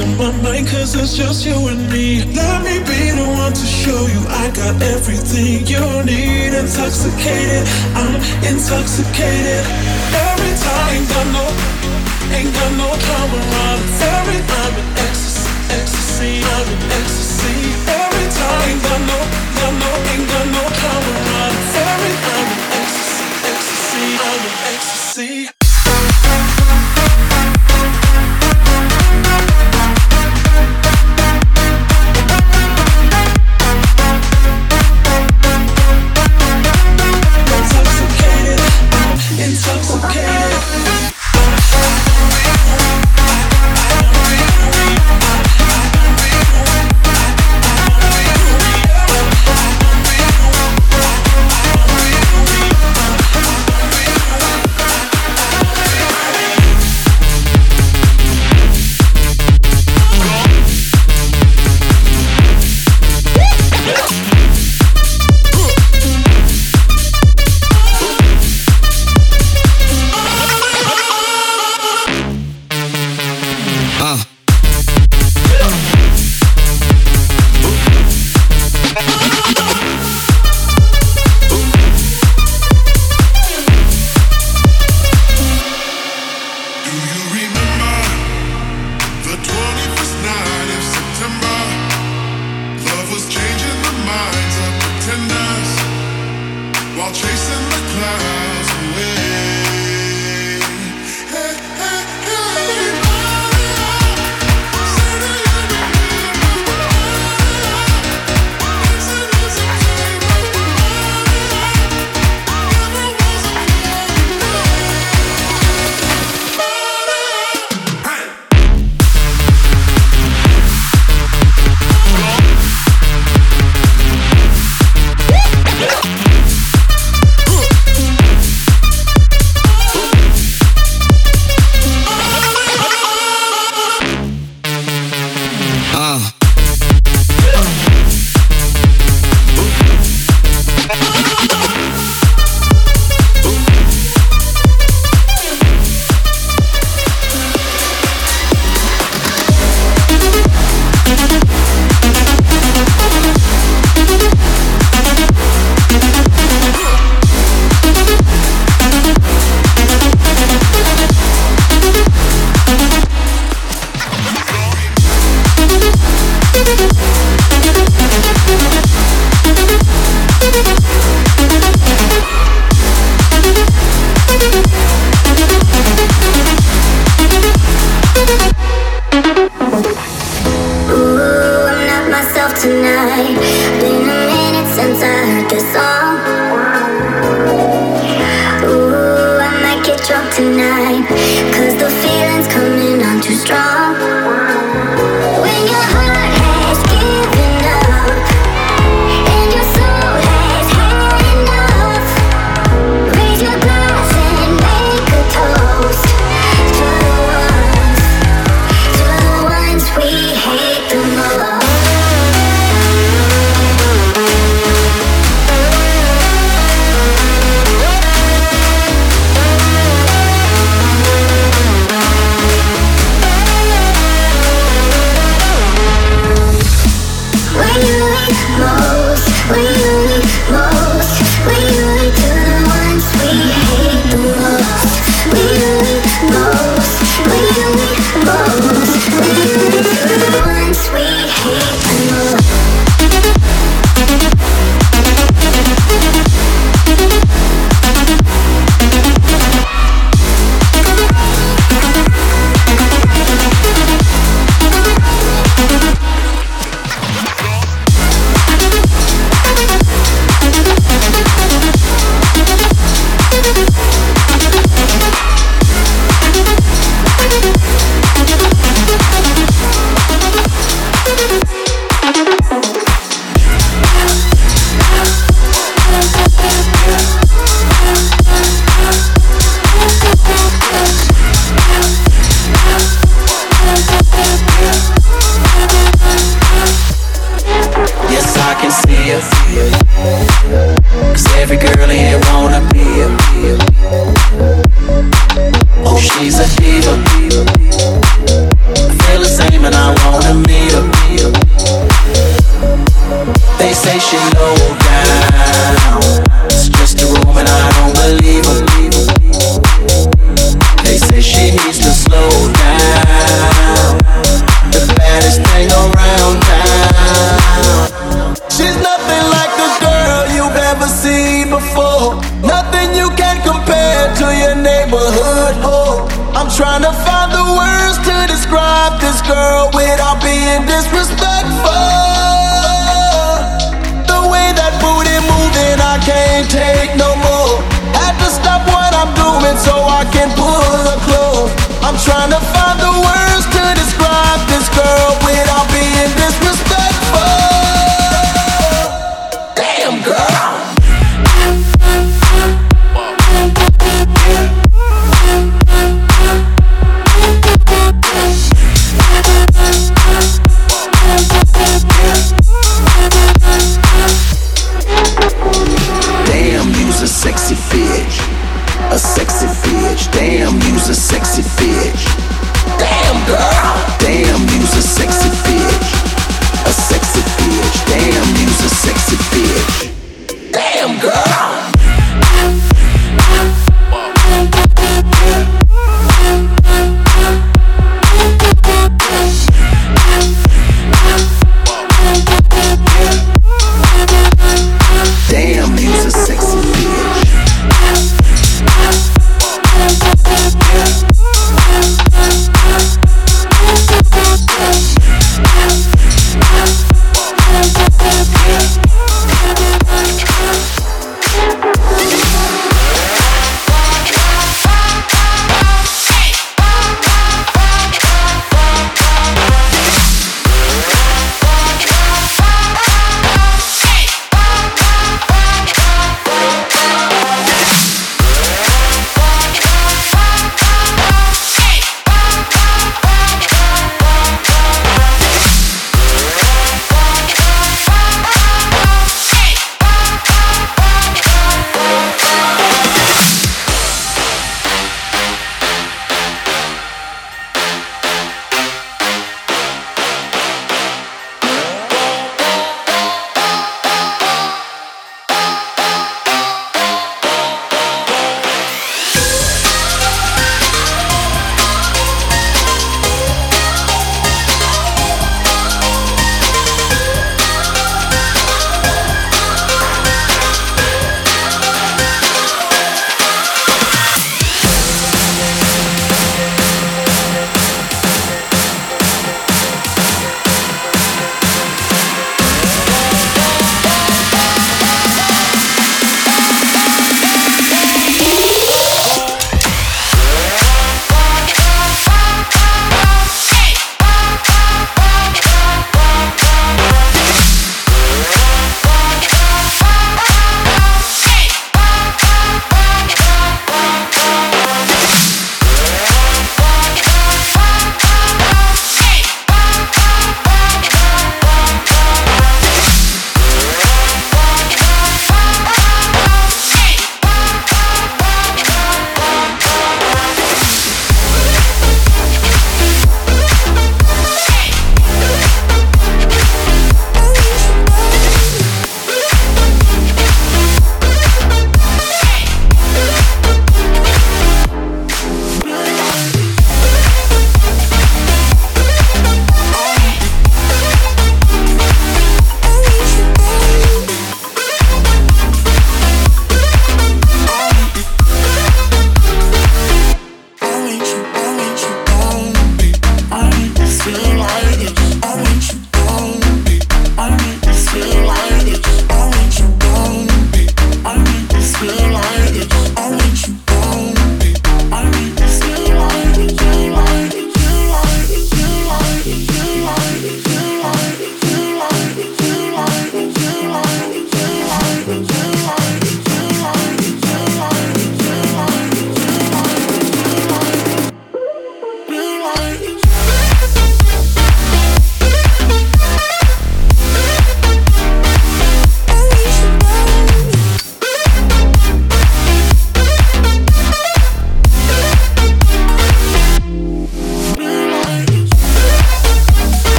In my mind cause it's just you and me. Let me be the one to show you I got everything you need. Intoxicated, I'm intoxicated. Every time ain't got no, ain't got no time around Every time in ecstasy, ecstasy, I'm in ecstasy. Every time ain't got no, got no, ain't got no time around Every time tonight. Been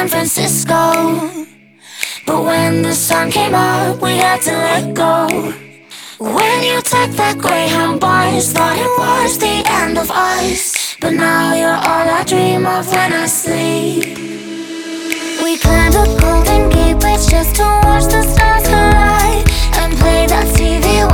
San Francisco. But when the sun came up, we had to let go. When you took that Greyhound bus, thought it was the end of us. But now you're all I dream of when I sleep. We climbed up Golden Gate Bridge just to watch the stars collide and play that TV.